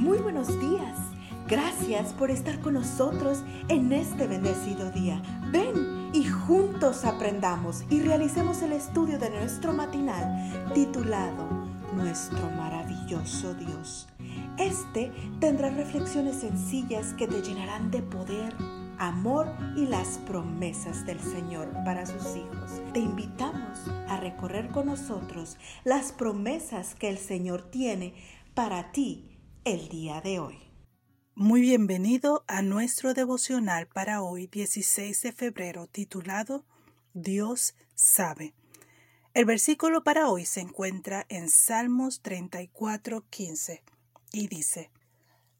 Muy buenos días. Gracias por estar con nosotros en este bendecido día. Ven y juntos aprendamos y realicemos el estudio de nuestro matinal titulado Nuestro maravilloso Dios. Este tendrá reflexiones sencillas que te llenarán de poder, amor y las promesas del Señor para sus hijos. Te invitamos a recorrer con nosotros las promesas que el Señor tiene para ti el día de hoy. Muy bienvenido a nuestro devocional para hoy 16 de febrero titulado Dios sabe. El versículo para hoy se encuentra en Salmos 34:15 y dice,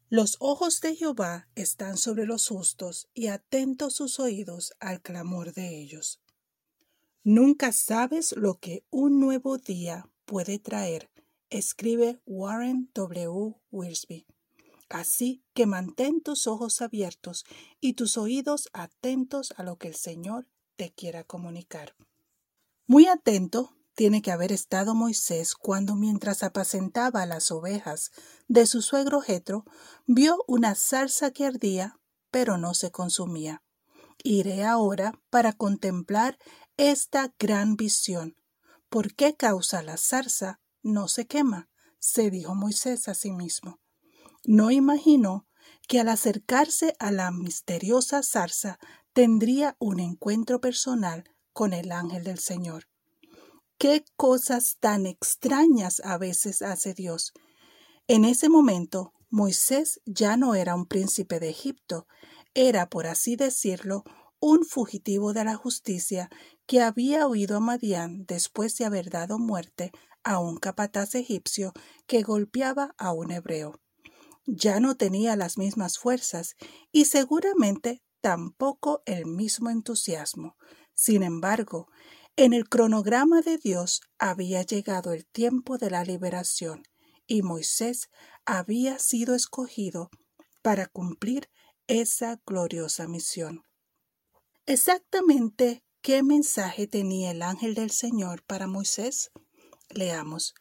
Los ojos de Jehová están sobre los justos y atentos sus oídos al clamor de ellos. Nunca sabes lo que un nuevo día puede traer escribe Warren W. Wiersbe. Así que mantén tus ojos abiertos y tus oídos atentos a lo que el Señor te quiera comunicar. Muy atento tiene que haber estado Moisés cuando mientras apacentaba las ovejas de su suegro Jetro, vio una zarza que ardía, pero no se consumía. Iré ahora para contemplar esta gran visión. ¿Por qué causa la zarza no se quema, se dijo Moisés a sí mismo. No imaginó que al acercarse a la misteriosa zarza tendría un encuentro personal con el ángel del Señor. Qué cosas tan extrañas a veces hace Dios. En ese momento, Moisés ya no era un príncipe de Egipto, era, por así decirlo, un fugitivo de la justicia que había huido a Madián después de haber dado muerte a un capataz egipcio que golpeaba a un hebreo. Ya no tenía las mismas fuerzas y seguramente tampoco el mismo entusiasmo. Sin embargo, en el cronograma de Dios había llegado el tiempo de la liberación y Moisés había sido escogido para cumplir esa gloriosa misión. Exactamente qué mensaje tenía el ángel del Señor para Moisés? Leamos.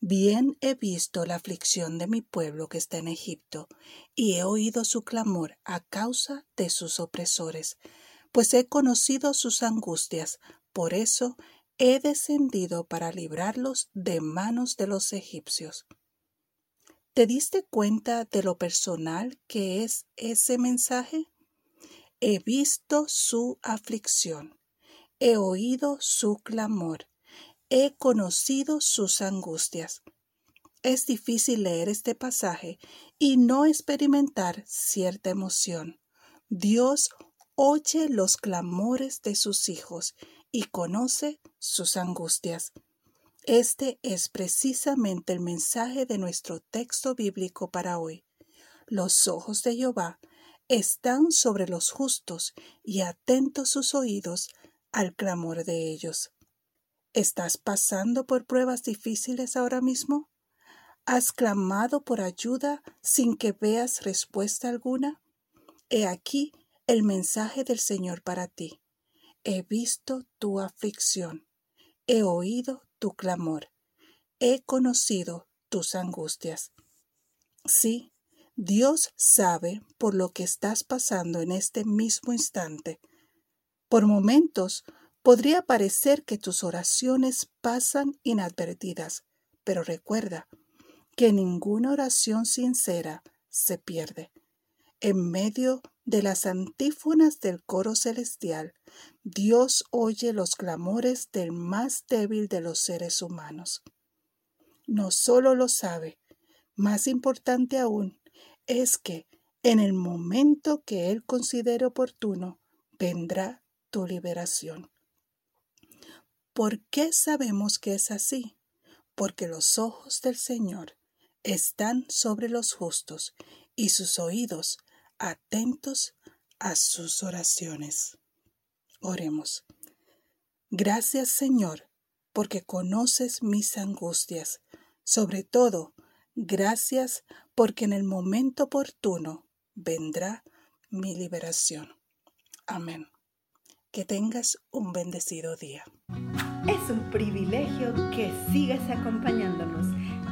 Bien he visto la aflicción de mi pueblo que está en Egipto, y he oído su clamor a causa de sus opresores, pues he conocido sus angustias, por eso he descendido para librarlos de manos de los egipcios. ¿Te diste cuenta de lo personal que es ese mensaje? He visto su aflicción, he oído su clamor, he conocido sus angustias. Es difícil leer este pasaje y no experimentar cierta emoción. Dios oye los clamores de sus hijos y conoce sus angustias. Este es precisamente el mensaje de nuestro texto bíblico para hoy. Los ojos de Jehová están sobre los justos y atentos sus oídos al clamor de ellos. ¿Estás pasando por pruebas difíciles ahora mismo? ¿Has clamado por ayuda sin que veas respuesta alguna? He aquí el mensaje del Señor para ti. He visto tu aflicción, he oído tu clamor, he conocido tus angustias. Sí, Dios sabe por lo que estás pasando en este mismo instante. Por momentos Podría parecer que tus oraciones pasan inadvertidas, pero recuerda que ninguna oración sincera se pierde. En medio de las antífonas del coro celestial, Dios oye los clamores del más débil de los seres humanos. No solo lo sabe, más importante aún, es que en el momento que Él considere oportuno, vendrá tu liberación. ¿Por qué sabemos que es así? Porque los ojos del Señor están sobre los justos y sus oídos atentos a sus oraciones. Oremos. Gracias Señor, porque conoces mis angustias. Sobre todo, gracias porque en el momento oportuno vendrá mi liberación. Amén. Que tengas un bendecido día. Es un privilegio que sigas acompañándonos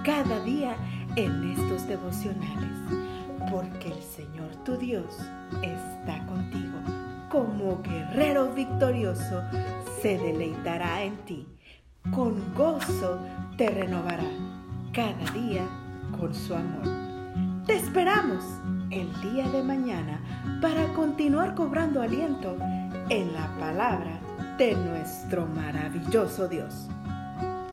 cada día en estos devocionales, porque el Señor tu Dios está contigo. Como guerrero victorioso, se deleitará en ti. Con gozo te renovará cada día con su amor. Te esperamos el día de mañana para continuar cobrando aliento en la palabra de nuestro maravilloso Dios.